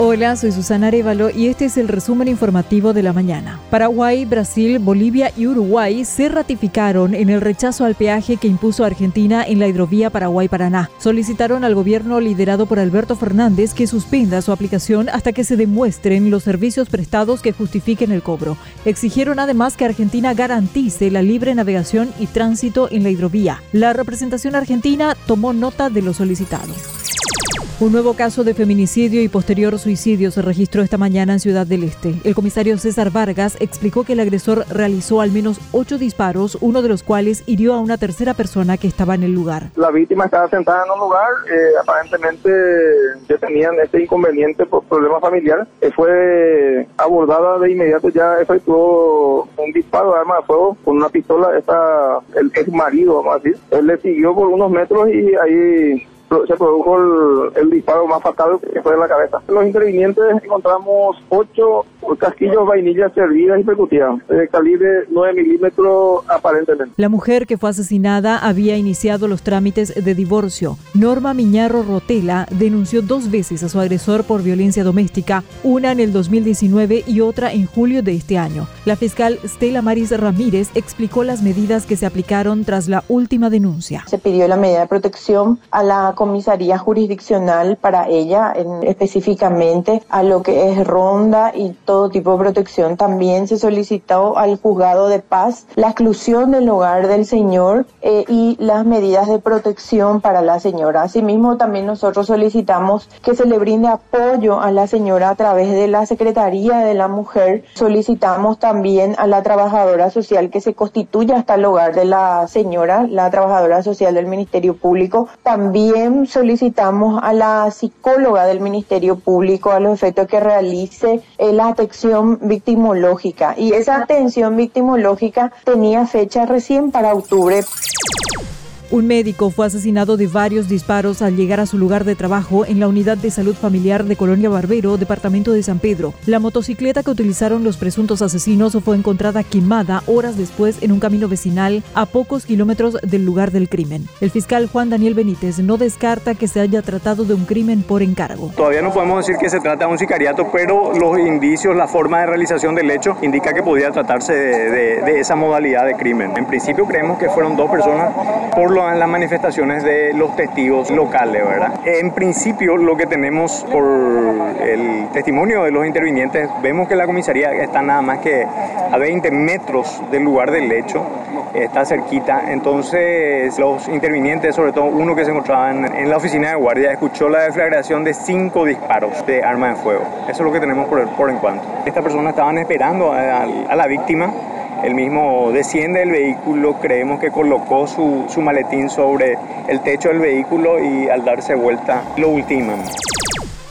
Hola, soy Susana Arevalo y este es el resumen informativo de la mañana. Paraguay, Brasil, Bolivia y Uruguay se ratificaron en el rechazo al peaje que impuso Argentina en la hidrovía Paraguay-Paraná. Solicitaron al gobierno liderado por Alberto Fernández que suspenda su aplicación hasta que se demuestren los servicios prestados que justifiquen el cobro. Exigieron además que Argentina garantice la libre navegación y tránsito en la hidrovía. La representación argentina tomó nota de lo solicitado. Un nuevo caso de feminicidio y posterior suicidio se registró esta mañana en Ciudad del Este. El comisario César Vargas explicó que el agresor realizó al menos ocho disparos, uno de los cuales hirió a una tercera persona que estaba en el lugar. La víctima estaba sentada en un lugar, eh, aparentemente ya tenían este inconveniente por problemas familiares. Eh, fue abordada de inmediato, ya efectuó un disparo de arma de fuego con una pistola. Esta, el ex marido, vamos a decir. Él le siguió por unos metros y ahí se produjo el, disparo más fatal que fue en la cabeza. En los intervinientes encontramos ocho casquillos vainillas servidas y percutidas, de calibre 9 milímetros aparentemente. La mujer que fue asesinada había iniciado los trámites de divorcio. Norma Miñarro Rotela denunció dos veces a su agresor por violencia doméstica, una en el 2019 y otra en julio de este año. La fiscal Stella Maris Ramírez explicó las medidas que se aplicaron tras la última denuncia. Se pidió la medida de protección a la comisaría jurisdiccional para ella, en, específicamente a lo que es ronda y todo tipo de protección. También se solicitó al juzgado de paz la exclusión del hogar del señor eh, y las medidas de protección para la señora. Asimismo, también nosotros solicitamos que se le brinde apoyo a la señora a través de la Secretaría de la Mujer. Solicitamos también a la trabajadora social que se constituya hasta el hogar de la señora, la trabajadora social del Ministerio Público. También solicitamos a la psicóloga del Ministerio Público a los efectos que realice eh, la atención victimológica y esa atención victimológica tenía fecha recién para octubre. Un médico fue asesinado de varios disparos al llegar a su lugar de trabajo en la unidad de salud familiar de Colonia Barbero, departamento de San Pedro. La motocicleta que utilizaron los presuntos asesinos fue encontrada quemada horas después en un camino vecinal a pocos kilómetros del lugar del crimen. El fiscal Juan Daniel Benítez no descarta que se haya tratado de un crimen por encargo. Todavía no podemos decir que se trata de un sicariato, pero los indicios, la forma de realización del hecho indica que podría tratarse de, esa modalidad de crimen. En principio creemos que fueron dos personas por en las manifestaciones de los testigos locales, ¿verdad? En principio, lo que tenemos por el testimonio de los intervinientes, vemos que la comisaría está nada más que a 20 metros del lugar del hecho, está cerquita. Entonces, los intervinientes, sobre todo uno que se encontraba en, la oficina de guardia, escuchó la deflagración de cinco disparos de arma de fuego. Eso es lo que tenemos por, por en cuanto. Estas personas estaban esperando a, a la víctima el mismo desciende del vehículo, creemos que colocó su, su maletín sobre el techo del vehículo y al darse vuelta lo ultiman.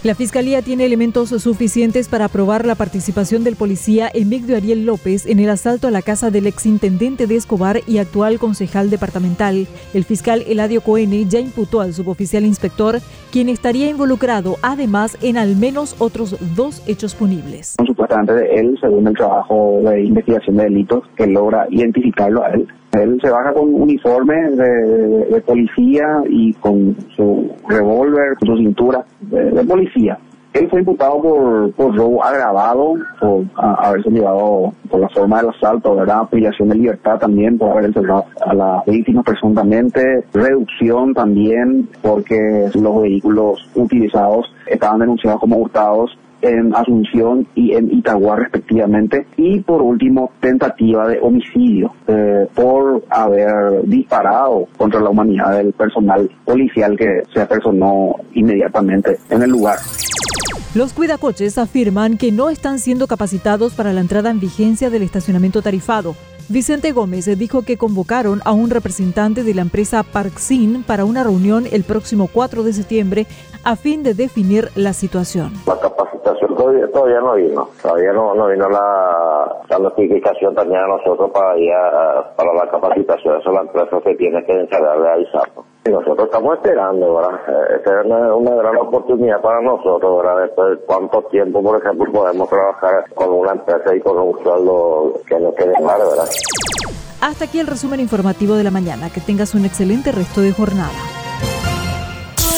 La Fiscalía tiene elementos suficientes para aprobar la participación del policía Emigdio Ariel López en el asalto a la casa del exintendente de Escobar y actual concejal departamental. El fiscal Eladio Coene ya imputó al suboficial inspector, quien estaría involucrado además en al menos otros dos hechos punibles. Supuestamente él, según el trabajo de investigación de delitos, que logra identificarlo a él, él se baja con uniforme de, policía y con su revólver, su cintura de, policía. Él fue imputado por, por robo agravado, por haberse llevado por la forma del asalto, ¿verdad? Privación de libertad también, por haber encerrado a la víctima presuntamente, reducción también, porque los vehículos utilizados estaban denunciados como hurtados en Asunción y en Itagua respectivamente. Y por último, tentativa de homicidio eh, por haber disparado contra la humanidad del personal policial que se apersonó inmediatamente en el lugar. Los cuidacoches afirman que no están siendo capacitados para la entrada en vigencia del estacionamiento tarifado. Vicente Gómez dijo que convocaron a un representante de la empresa Parksin para una reunión el próximo 4 de septiembre a fin de definir la situación todavía, no vino, todavía no, no vino la, la, notificación también a nosotros para ir para la capacitación, eso la empresa se tiene que encargar de avisarnos. Y nosotros estamos esperando, ¿verdad? Eh, esta es una, gran oportunidad para nosotros, ¿verdad? Después de cuánto tiempo, por ejemplo, podemos trabajar con una empresa y con un sueldo que nos quede mal, ¿verdad? Hasta aquí el resumen informativo de la mañana. Que tengas un excelente resto de jornada.